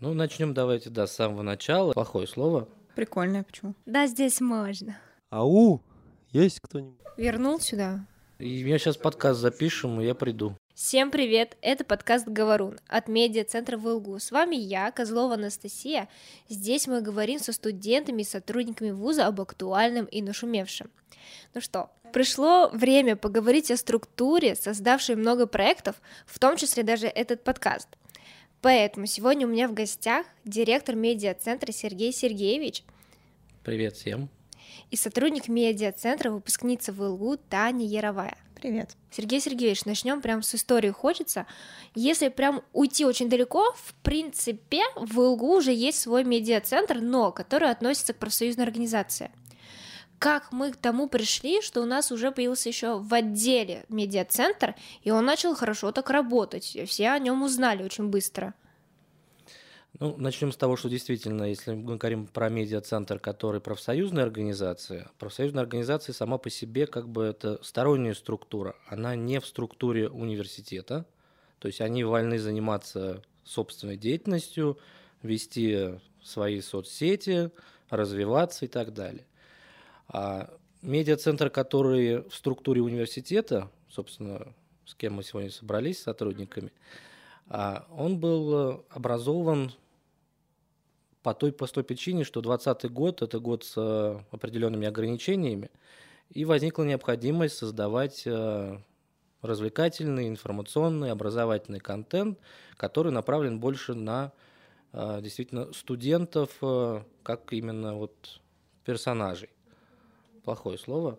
Ну, начнем давайте, да, с самого начала. Плохое слово. Прикольное, почему? Да, здесь можно. Ау! Есть кто-нибудь? Вернул сюда. И я сейчас подкаст запишем, и я приду. Всем привет! Это подкаст «Говорун» от медиа-центра ВЛГУ. С вами я, Козлова Анастасия. Здесь мы говорим со студентами и сотрудниками вуза об актуальном и нашумевшем. Ну что, пришло время поговорить о структуре, создавшей много проектов, в том числе даже этот подкаст. Поэтому сегодня у меня в гостях директор медиа-центра Сергей Сергеевич Привет всем. и сотрудник медиа-центра, выпускница ВЛГУ Таня Яровая. Привет. Сергей Сергеевич, начнем прям с истории хочется. Если прям уйти очень далеко, в принципе, в ИЛГУ уже есть свой медиа-центр, но который относится к профсоюзной организации. Как мы к тому пришли, что у нас уже появился еще в отделе медиа-центр, и он начал хорошо так работать, все о нем узнали очень быстро. Ну, начнем с того, что действительно, если мы говорим про медиа-центр, который профсоюзная организация, профсоюзная организация сама по себе как бы это сторонняя структура, она не в структуре университета, то есть они вольны заниматься собственной деятельностью, вести свои соцсети, развиваться и так далее. А медиа-центр, который в структуре университета, собственно, с кем мы сегодня собрались, с сотрудниками, а, он был образован по той простой причине, что 2020 год – это год с э, определенными ограничениями, и возникла необходимость создавать э, развлекательный, информационный, образовательный контент, который направлен больше на э, действительно студентов, как именно вот персонажей. Плохое слово.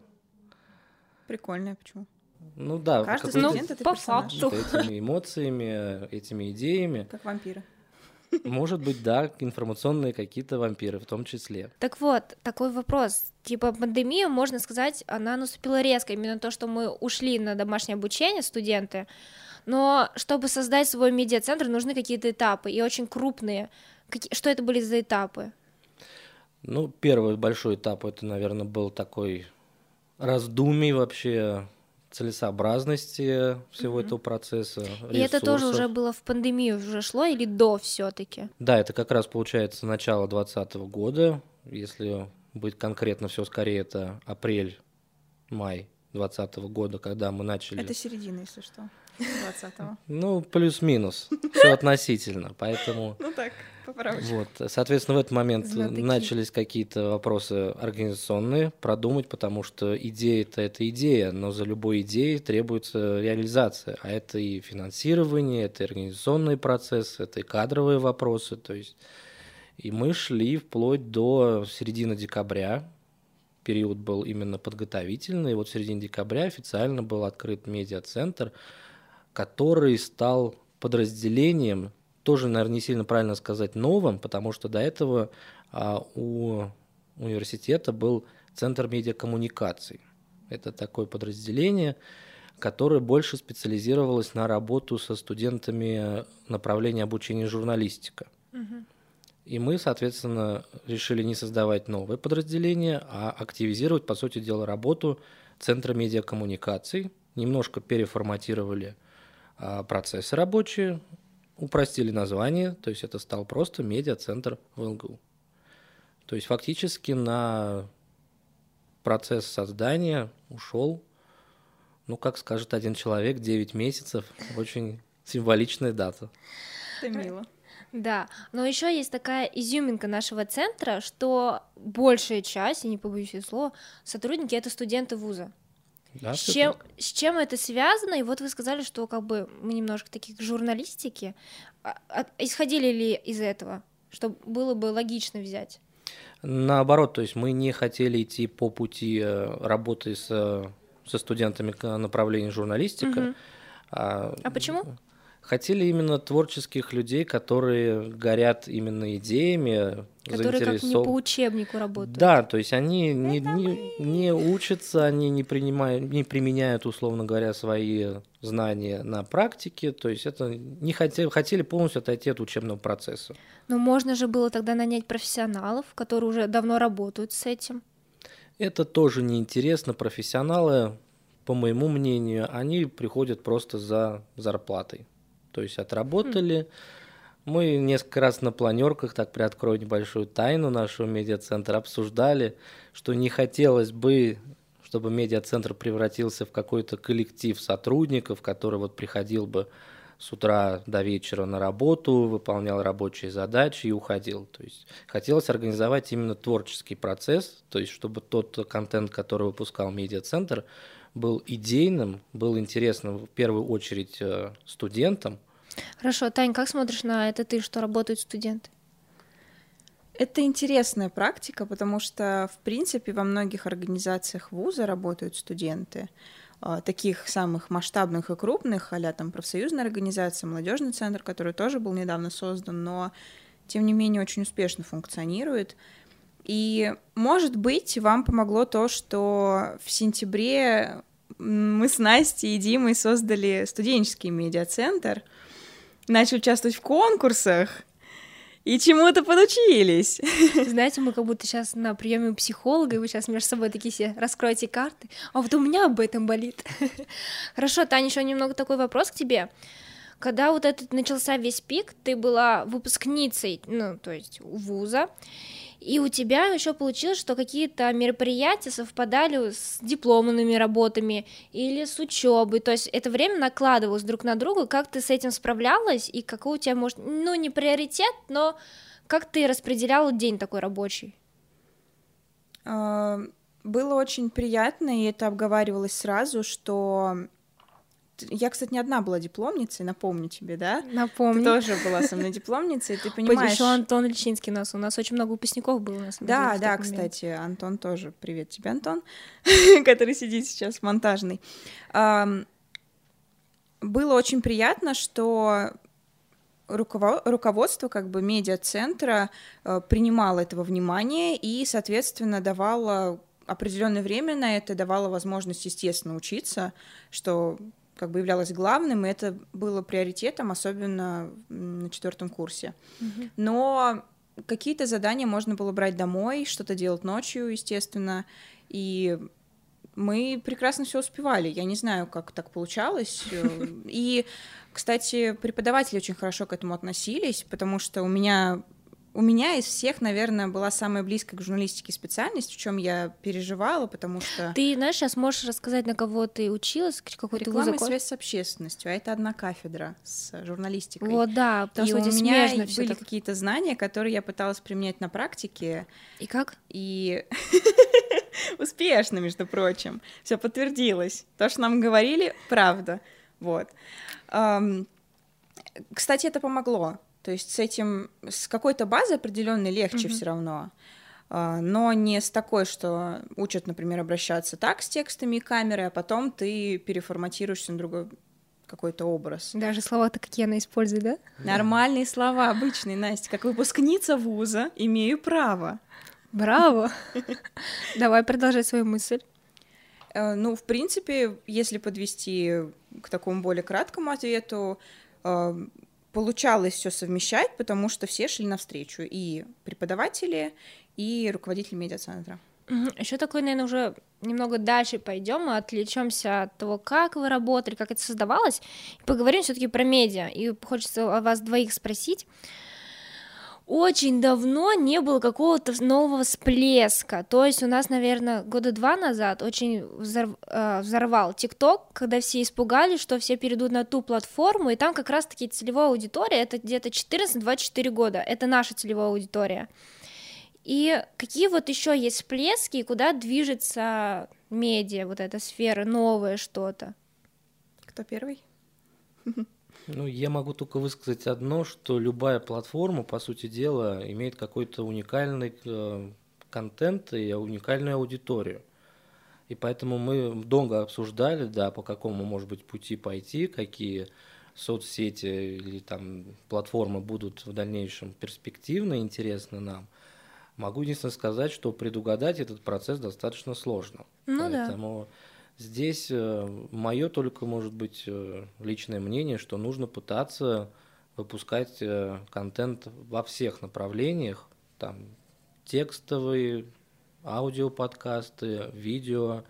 Прикольное, почему? Ну да, Каждый студент это по персонаж. факту. этими эмоциями, этими идеями. Как вампиры. Может быть, да, информационные какие-то вампиры в том числе. Так вот, такой вопрос. Типа пандемия, можно сказать, она наступила резко. Именно то, что мы ушли на домашнее обучение, студенты. Но чтобы создать свой медиа-центр, нужны какие-то этапы, и очень крупные. Каки- Что это были за этапы? Ну, первый большой этап это, наверное, был такой раздумий вообще целесообразности всего этого процесса. И это тоже ресурсов. уже было в пандемию уже шло или до все-таки? Да, это как раз получается начало 2020 года. Если быть конкретно, все скорее это апрель-май 2020 года, когда мы начали. Это середина, если что. 20-го. Ну, плюс-минус. Все относительно. Поэтому Ну так, Вот, соответственно, в этот момент Знатоки. начались какие-то вопросы организационные продумать, потому что идея-то это идея, но за любой идеей требуется реализация, а это и финансирование, это и организационные процессы, это и кадровые вопросы, то есть и мы шли вплоть до середины декабря, период был именно подготовительный, и вот в середине декабря официально был открыт медиа-центр, который стал подразделением, тоже, наверное, не сильно правильно сказать новым, потому что до этого а, у университета был Центр медиакоммуникаций. Это такое подразделение, которое больше специализировалось на работу со студентами направления обучения журналистика. И мы, соответственно, решили не создавать новое подразделение, а активизировать, по сути дела, работу Центра медиакоммуникаций. Немножко переформатировали а, процессы рабочие, упростили название, то есть это стал просто медиа-центр в ЛГУ. То есть фактически на процесс создания ушел, ну, как скажет один человек, 9 месяцев. Очень символичная дата. Это мило. Да, но еще есть такая изюминка нашего центра, что большая часть, я не побоюсь этого слова, сотрудники это студенты вуза. Да, с, чем, с чем это связано? И вот вы сказали, что как бы мы немножко таких журналистики. А- а исходили ли из этого, что было бы логично взять? Наоборот, то есть мы не хотели идти по пути э, работы с, э, со студентами к направлению журналистика. Мгм. а А почему? Хотели именно творческих людей, которые горят именно идеями, Которые как не по учебнику работают. Да, то есть они не, не, не учатся, они не, принимают, не применяют, условно говоря, свои знания на практике, то есть это не хотели, хотели полностью отойти от учебного процесса. Но можно же было тогда нанять профессионалов, которые уже давно работают с этим. Это тоже неинтересно. Профессионалы, по моему мнению, они приходят просто за зарплатой. То есть отработали, Мы несколько раз на планерках, так приоткрою небольшую тайну нашего медиацентра, обсуждали, что не хотелось бы, чтобы медиацентр превратился в какой-то коллектив сотрудников, который вот приходил бы с утра до вечера на работу, выполнял рабочие задачи и уходил. То есть хотелось организовать именно творческий процесс, то есть чтобы тот контент, который выпускал медиацентр, был идейным, был интересным в первую очередь э, студентам. Хорошо, Тань, как смотришь на это ты, что работают студенты? Это интересная практика, потому что, в принципе, во многих организациях вуза работают студенты. А, таких самых масштабных и крупных, а там профсоюзная организация, молодежный центр, который тоже был недавно создан, но тем не менее очень успешно функционирует. И, может быть, вам помогло то, что в сентябре мы с Настей и Димой создали студенческий медиацентр, начали участвовать в конкурсах, и чему-то подучились. Знаете, мы как будто сейчас на приеме у психолога, и вы сейчас между собой такие все раскроете карты, а вот у меня об этом болит. Хорошо, Таня, еще немного такой вопрос к тебе. Когда вот этот начался весь пик, ты была выпускницей, ну, то есть вуза, и у тебя еще получилось, что какие-то мероприятия совпадали с дипломными работами или с учебой. То есть это время накладывалось друг на друга. Как ты с этим справлялась и какой у тебя, может, ну, не приоритет, но как ты распределяла день такой рабочий? А, было очень приятно, и это обговаривалось сразу, что я, кстати, не одна была дипломницей, напомню тебе, да? Напомню. Ты тоже была со мной дипломницей, ты понимаешь... Еще Антон Личинский у нас, у нас очень много выпускников было у нас. Да, да, кстати, Антон тоже. Привет тебе, Антон, который сидит сейчас в монтажной. Было очень приятно, что руководство как бы медиа-центра э, принимало этого внимания и, соответственно, давало определенное время на это, давало возможность, естественно, учиться, что как бы являлось главным, и это было приоритетом, особенно на четвертом курсе. Mm-hmm. Но какие-то задания можно было брать домой, что-то делать ночью, естественно, и мы прекрасно все успевали. Я не знаю, как так получалось. И, кстати, преподаватели очень хорошо к этому относились, потому что у меня у меня из всех, наверное, была самая близкая к журналистике специальность, в чем я переживала, потому что... Ты, знаешь, сейчас можешь рассказать, на кого ты училась, какой ты Реклама и связь с общественностью, а это одна кафедра с журналистикой. Вот, да, потому и что у меня были так... какие-то знания, которые я пыталась применять на практике. И как? И успешно, между прочим. Все подтвердилось. То, что нам говорили, правда. Вот. Кстати, это помогло то есть с этим, с какой-то базой определенной легче mm-hmm. все равно, а, но не с такой, что учат, например, обращаться так с текстами и камерой, а потом ты переформатируешься на другой какой-то образ. Даже слова-то какие она использует, да? Нормальные слова, обычные, Настя. Как выпускница вуза имею право. Браво! Давай продолжай свою мысль. Э, ну, в принципе, если подвести к такому более краткому ответу, э, получалось все совмещать, потому что все шли навстречу, и преподаватели, и руководители медиацентра. Еще такой, наверное, уже немного дальше пойдем, отвлечемся от того, как вы работали, как это создавалось, и поговорим все-таки про медиа. И хочется о вас двоих спросить очень давно не было какого-то нового всплеска. То есть у нас, наверное, года два назад очень взорв... Э, взорвал ТикТок, когда все испугались, что все перейдут на ту платформу, и там как раз-таки целевая аудитория, это где-то 14-24 года, это наша целевая аудитория. И какие вот еще есть всплески, и куда движется медиа, вот эта сфера, новое что-то? Кто первый? Ну, я могу только высказать одно, что любая платформа, по сути дела, имеет какой-то уникальный э, контент и уникальную аудиторию. И поэтому мы долго обсуждали, да, по какому, может быть, пути пойти, какие соцсети или там платформы будут в дальнейшем перспективны, интересны нам. Могу единственное сказать, что предугадать этот процесс достаточно сложно. Ну Поэтому да. Здесь э, мое только, может быть, э, личное мнение, что нужно пытаться выпускать э, контент во всех направлениях, там текстовые, аудиоподкасты, видео,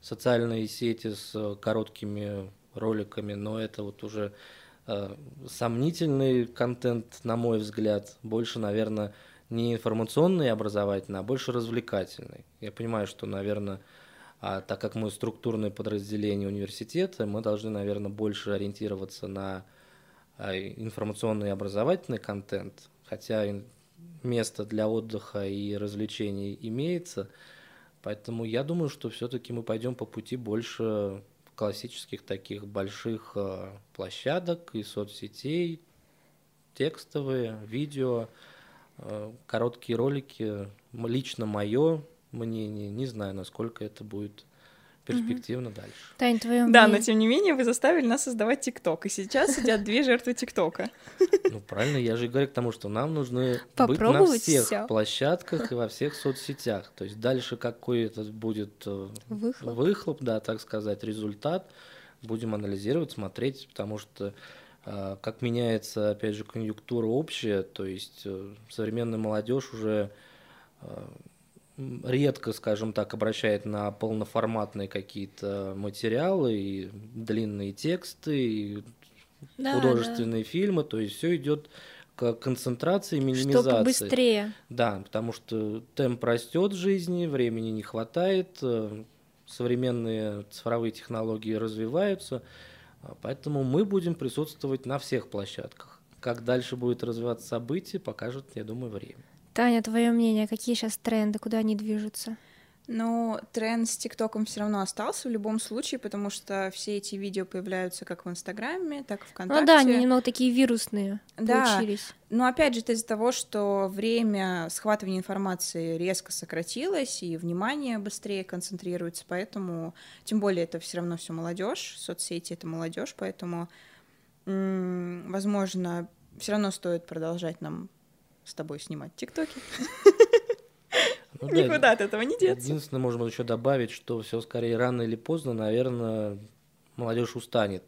социальные сети с короткими роликами, но это вот уже э, сомнительный контент, на мой взгляд, больше, наверное, не информационный и образовательный, а больше развлекательный. Я понимаю, что, наверное, а так как мы структурное подразделение университета, мы должны, наверное, больше ориентироваться на а, информационный и образовательный контент, хотя место для отдыха и развлечений имеется. Поэтому я думаю, что все-таки мы пойдем по пути больше классических таких больших а, площадок и соцсетей, текстовые, видео, а, короткие ролики. Лично мое мнение, не знаю, насколько это будет перспективно дальше. Тань, твое Да, но тем не менее вы заставили нас создавать ТикТок, и сейчас сидят две жертвы ТикТока. Ну правильно, я же говорю к тому, что нам нужно быть на всех всё. площадках и во всех соцсетях. То есть дальше какой это будет э, Выхлоп. выхлоп, да, так сказать, результат, будем анализировать, смотреть, потому что э, как меняется, опять же, конъюнктура общая, то есть э, современная молодежь уже э, редко, скажем так, обращает на полноформатные какие-то материалы и длинные тексты, и Да, художественные фильмы, то есть все идет к концентрации, да. минимизации. Чтобы быстрее. Да, потому что темп растет в жизни, времени не хватает, э, современные цифровые технологии развиваются, а, поэтому мы будем присутствовать на всех площадках. Как дальше будет развиваться событие, покажет, я думаю, время. Таня, твое мнение, какие сейчас тренды, куда они движутся? Но тренд с ТикТоком все равно остался в любом случае, потому что все эти видео появляются как в Инстаграме, так и ВКонтакте. Ну да, они немного такие вирусные Да. получились. Но опять же, это из-за того, что время схватывания информации резко сократилось, и внимание быстрее концентрируется, поэтому, тем более, это все равно все молодежь, соцсети это молодежь, поэтому, возможно, все равно стоит продолжать нам с тобой снимать ТикТоки. Ну да, Никуда от этого не деться. Единственное, можно еще добавить, что все скорее рано или поздно, наверное, молодежь устанет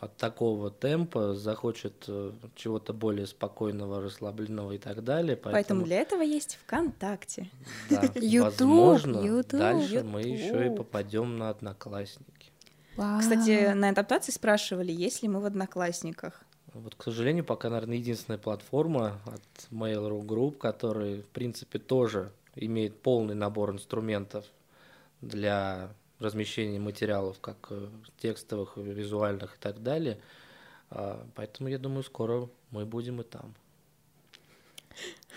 от такого темпа, захочет э, чего-то более спокойного, расслабленного и так далее. Поэтому Поэтому, для этого есть ВКонтакте. да, Ютуб, возможно, Ютуб, дальше мы еще и попадем на одноклассники. Кстати, на адаптации спрашивали, есть ли мы в Одноклассниках. Вот, к сожалению, пока, наверное, единственная платформа от Mail.ru Group, которая, в принципе, тоже имеет полный набор инструментов для размещения материалов, как э, текстовых, визуальных и так далее. А, Поэтому, я думаю, скоро мы будем и там.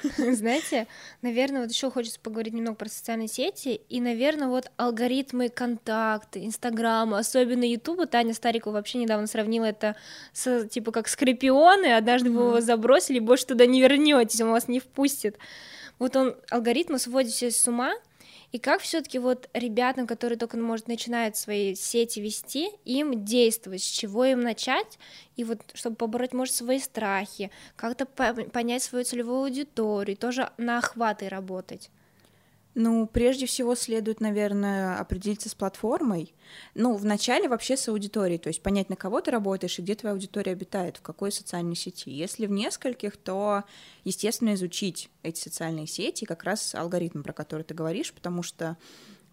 Знаете, наверное, вот еще хочется поговорить немного про социальные сети, и, наверное, вот алгоритмы контакты, Инстаграма, особенно Ютуба, Таня Старикова вообще недавно сравнила это с, типа, как скорпионы, однажды вы его забросили, больше туда не вернетесь, он вас не впустит. Вот он, алгоритмы сводят все с ума, и как все-таки вот ребятам, которые только, может, начинают свои сети вести, им действовать, с чего им начать, и вот чтобы побороть, может, свои страхи, как-то по- понять свою целевую аудиторию, тоже на охваты работать. Ну, прежде всего следует, наверное, определиться с платформой. Ну, вначале вообще с аудиторией, то есть понять, на кого ты работаешь и где твоя аудитория обитает, в какой социальной сети. Если в нескольких, то, естественно, изучить эти социальные сети, как раз алгоритм, про который ты говоришь, потому что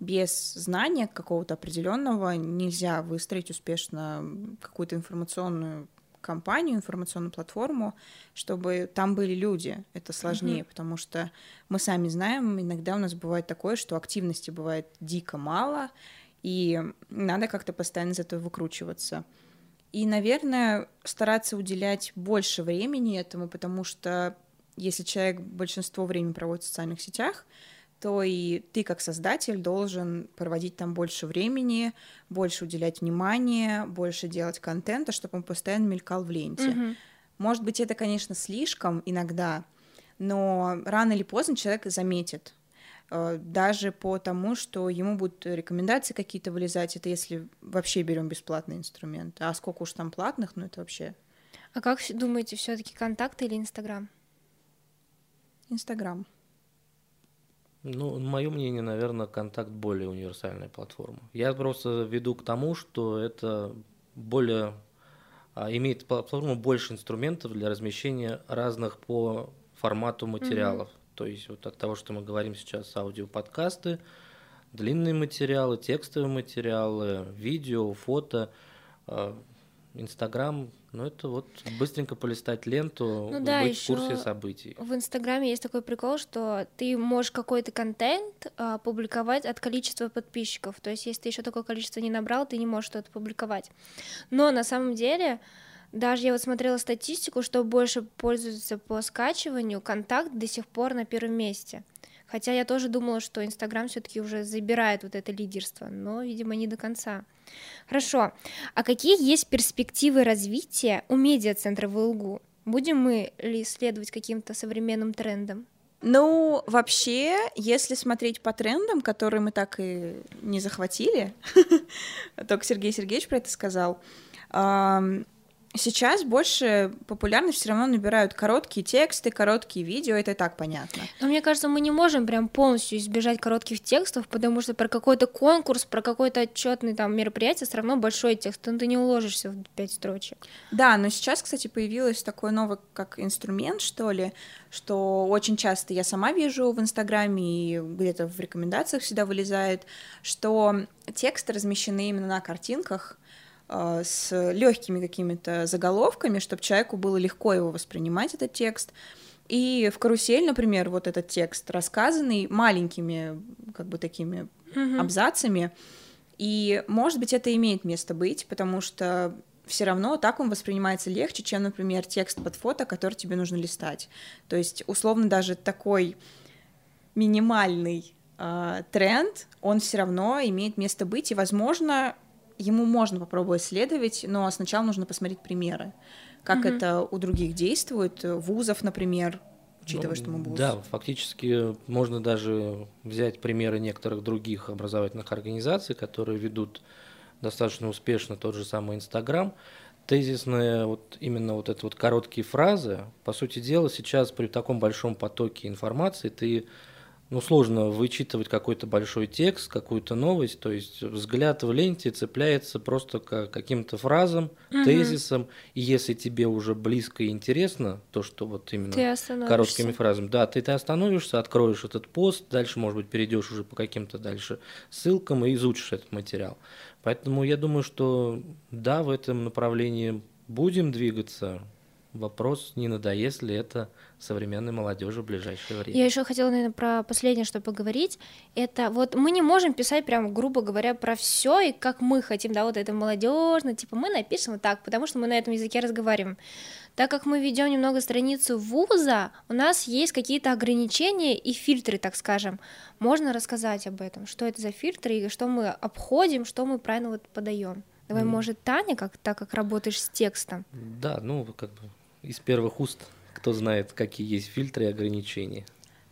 без знания какого-то определенного нельзя выстроить успешно какую-то информационную компанию, информационную платформу, чтобы там были люди. Это сложнее, потому что мы сами знаем, иногда у нас бывает такое, что активности бывает дико мало, и надо как-то постоянно из этого выкручиваться. И, наверное, стараться уделять больше времени этому, потому что если человек большинство времени проводит в социальных сетях, то и ты как создатель должен проводить там больше времени, больше уделять внимания, больше делать контента, чтобы он постоянно мелькал в ленте. Мгм. Может быть, это, конечно, слишком иногда, но рано или поздно человек заметит. Э, Даже по тому, что ему будут рекомендации какие-то вылезать, это если вообще берем бесплатный инструмент. А сколько уж там платных, ну это вообще А как думаете, все-таки контакты или Инстаграм? Инстаграм. Ну, мое мнение, наверное, контакт более универсальная платформа. Я просто веду к тому, что это более а, имеет платформу больше инструментов для размещения разных по формату материалов. То есть вот от того, что мы говорим сейчас, аудиоподкасты, длинные материалы, текстовые материалы, видео, фото. Инстаграм, ну это вот быстренько полистать ленту, Ну да, быть в курсе событий. В Инстаграме есть такой прикол, что ты можешь какой-то контент а, публиковать от количества подписчиков. То есть, если ты еще такое количество не набрал, ты не можешь что-то публиковать. Но на самом деле, даже я вот смотрела статистику, что больше пользуются по скачиванию, контакт до сих пор на первом месте. Хотя я тоже думала, что Инстаграм все-таки уже забирает вот это лидерство, но, видимо, не до конца. Хорошо. А какие есть перспективы развития у медиацентра в ЛГУ? Будем мы ли следовать каким-то современным трендам? Ну, вообще, если смотреть по трендам, которые мы так и не захватили, только Сергей Сергеевич про это сказал, сейчас больше популярность все равно набирают короткие тексты, короткие видео, это и так понятно. Но мне кажется, мы не можем прям полностью избежать коротких текстов, потому что про какой-то конкурс, про какой-то отчетный там мероприятие все равно большой текст, но ты не уложишься в пять строчек. Да, но сейчас, кстати, появилось такой новый как инструмент, что ли, что очень часто я сама вижу в Инстаграме и где-то в рекомендациях всегда вылезает, что тексты размещены именно на картинках, с легкими какими-то заголовками, чтобы человеку было легко его воспринимать, этот текст. И в карусель, например, вот этот текст рассказанный маленькими, как бы такими абзацами. И, может быть, это имеет место быть, потому что все равно так он воспринимается легче, чем, например, текст под фото, который тебе нужно листать. То есть, условно, даже такой минимальный э, тренд, он все равно имеет место быть, и, возможно, ему можно попробовать следовать, но сначала нужно посмотреть примеры, как Мгм. это у других действует, э, вузов, например, учитывая, Ну, что мы вуз. Да, фактически можно даже взять примеры некоторых других образовательных организаций, которые ведут достаточно успешно тот же самый Инстаграм. Тезисные, вот именно вот это вот короткие фразы, по сути дела, сейчас при таком большом потоке информации ты ну, сложно вычитывать какой-то большой текст, какую-то новость, то есть взгляд в ленте цепляется просто к каким-то фразам, Мгм. тезисам, и если тебе уже близко и интересно то, что вот именно короткими фразами. Да, ты, ты остановишься, откроешь этот пост, дальше, может быть, перейдешь уже по каким-то дальше ссылкам и изучишь этот материал. Поэтому я думаю, что да, в этом направлении будем двигаться. Вопрос, не надоест ли это современной молодежи в ближайшее время. Я еще хотела, наверное, про последнее, что поговорить. Это вот мы не можем писать прям, грубо говоря, про все и как мы хотим, да, вот это молодежно, типа мы напишем вот так, потому что мы на этом языке разговариваем. Так как мы ведем немного страницу вуза, у нас есть какие-то ограничения и фильтры, так скажем. Можно рассказать об этом, что это за фильтры и что мы обходим, что мы правильно вот подаем. Давай, М. может, Таня, как, так как работаешь с текстом. Да, ну, как бы из первых уст, кто знает, какие есть фильтры и ограничения.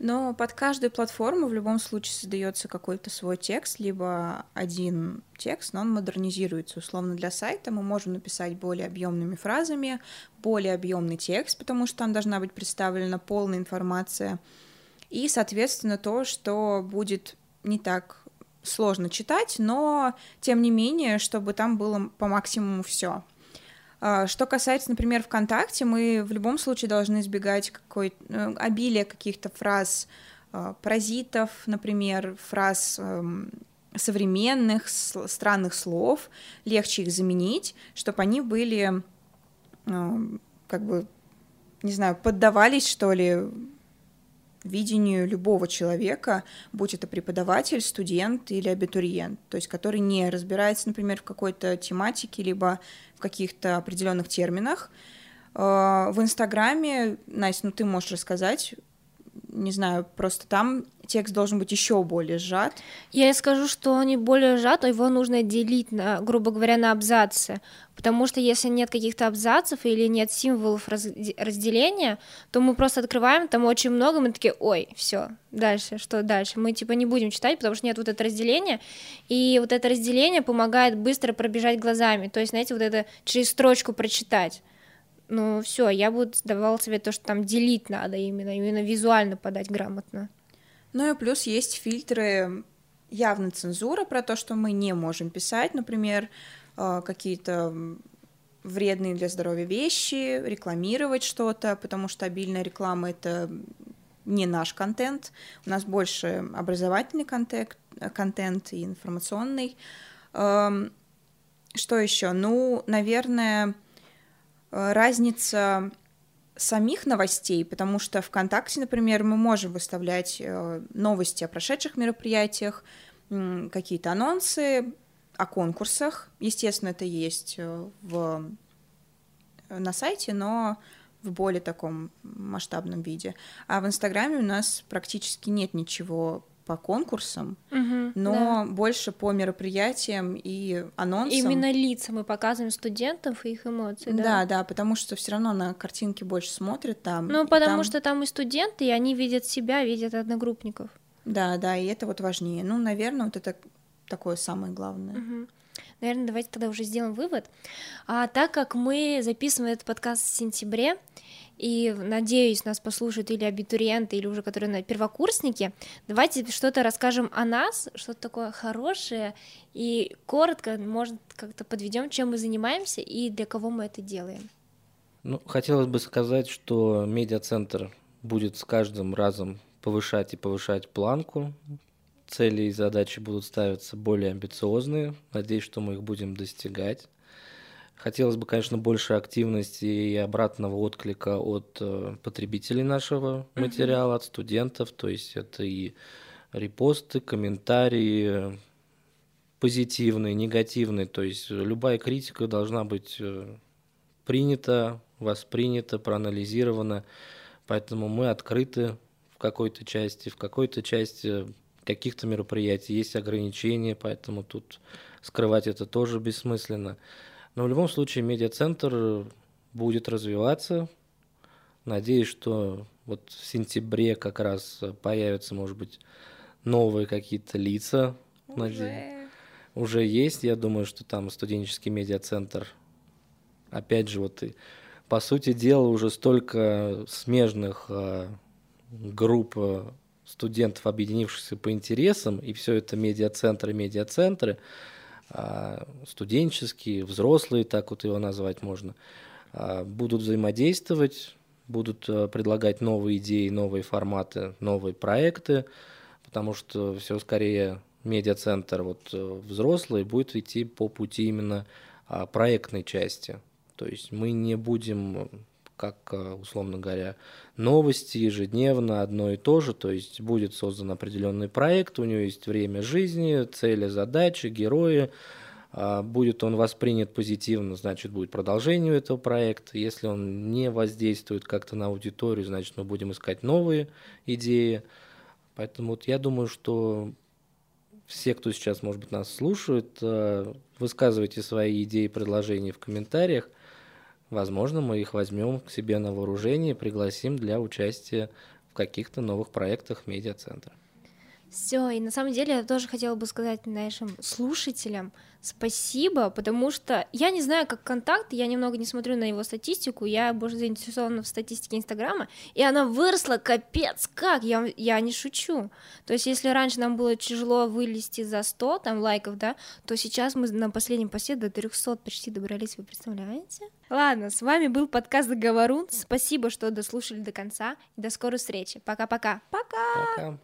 Но под каждую платформу в любом случае создается какой-то свой текст, либо один текст, но он модернизируется. Условно для сайта мы можем написать более объемными фразами, более объемный текст, потому что там должна быть представлена полная информация. И, соответственно, то, что будет не так сложно читать, но тем не менее, чтобы там было по максимуму все. Что касается, например, ВКонтакте, мы в любом случае должны избегать какой э, обилия каких-то фраз э, паразитов, например, фраз эм, современных странных слов, легче их заменить, чтобы они были эм, как бы, не знаю, поддавались, что ли, видению любого человека, будь это преподаватель, студент или абитуриент, то есть который не разбирается, например, в какой-то тематике, либо в каких-то определенных терминах. Э, В Инстаграме, Настя, ну ты можешь рассказать, не знаю, просто там текст должен быть еще более сжат. Я скажу, что он не более сжат, а его нужно делить, на, грубо говоря, на абзацы. Потому что если нет каких-то абзацев или нет символов разде- разделения, то мы просто открываем, там очень много, мы такие, ой, все, дальше, что дальше? Мы типа не будем читать, потому что нет вот это разделения, и вот это разделение помогает быстро пробежать глазами, то есть, знаете, вот это через строчку прочитать. Ну все, я бы давала совет то, что там делить надо именно, именно визуально подать грамотно. Ну и плюс есть фильтры явно цензура про то, что мы не можем писать, например, э, какие-то вредные для здоровья вещи, рекламировать что-то, потому что обильная реклама — это не наш контент, у нас больше образовательный контент, контент и информационный. Эм, Что еще? Ну, наверное, разница самих новостей, потому что ВКонтакте, например, мы можем выставлять э, новости о прошедших мероприятиях, какие-то анонсы о конкурсах. Естественно, это есть э, в, на сайте, но в более таком масштабном виде. А в Инстаграме у нас практически нет ничего по конкурсам, угу, но да. больше по мероприятиям и анонсам. Именно лица мы показываем студентов и их эмоции, да? Да, да, потому что все равно на картинки больше смотрят там. Ну, потому там... что там и студенты, и они видят себя, видят одногруппников. Да, да, и это вот важнее. Ну, наверное, вот это такое самое главное. Угу. Наверное, давайте тогда уже сделаем вывод. А так как мы записываем этот подкаст в сентябре, и, надеюсь, нас послушают или абитуриенты, или уже которые на первокурсники, давайте что-то расскажем о нас, что-то такое хорошее, и коротко, может, как-то подведем, чем мы занимаемся и для кого мы это делаем. Ну, хотелось бы сказать, что медиацентр будет с каждым разом повышать и повышать планку. Цели и задачи будут ставиться более амбициозные. Надеюсь, что мы их будем достигать. Хотелось бы, конечно, больше активности и обратного отклика от э, потребителей нашего материала, от студентов. То есть это и репосты, комментарии, позитивные, негативные. То есть любая критика должна быть э, принята, воспринята, проанализирована. Поэтому мы открыты в какой-то части, в какой-то части каких-то мероприятий есть ограничения, поэтому тут скрывать это тоже бессмысленно. Но в любом случае медиацентр будет развиваться. Надеюсь, что вот в сентябре как раз появятся, может быть, новые какие-то лица. Уже. Уже есть. Я думаю, что там студенческий медиацентр. Опять же, вот и по сути дела уже столько смежных э, групп а, студентов, объединившихся по интересам, и все это медиацентры, медиацентры, а, студенческие, взрослые, так вот его назвать можно, а, будут взаимодействовать, будут а, предлагать новые идеи, новые форматы, новые проекты, потому что все скорее медиацентр вот э, взрослый будет идти по пути именно проектной части. То есть мы не будем как, э, условно говоря, новости ежедневно одно и то же, то есть будет создан определенный проект, у него есть время жизни, цели, задачи, герои, а, будет он воспринят позитивно, значит, будет продолжение этого проекта. Если он не воздействует как-то на аудиторию, значит, мы будем искать новые идеи. Поэтому вот я думаю, что все, кто сейчас, может быть, нас слушает, э, высказывайте свои идеи предложения в комментариях – Возможно, мы их возьмем к себе на вооружение и пригласим для участия в каких-то новых проектах медиацентра. Все, и на самом деле я тоже хотела бы сказать нашим слушателям спасибо, потому что я не знаю, как контакт, я немного не смотрю на его статистику, я больше заинтересована в статистике Инстаграма, и она выросла капец как, я, я не шучу. То есть если раньше нам было тяжело вылезти за 100 там лайков, да, то сейчас мы на последнем посте до 300 почти добрались, вы представляете? Ладно, с вами был подкаст Говорун, спасибо, что дослушали до конца, и до скорой встречи. Пока-пока. Пока! Пока!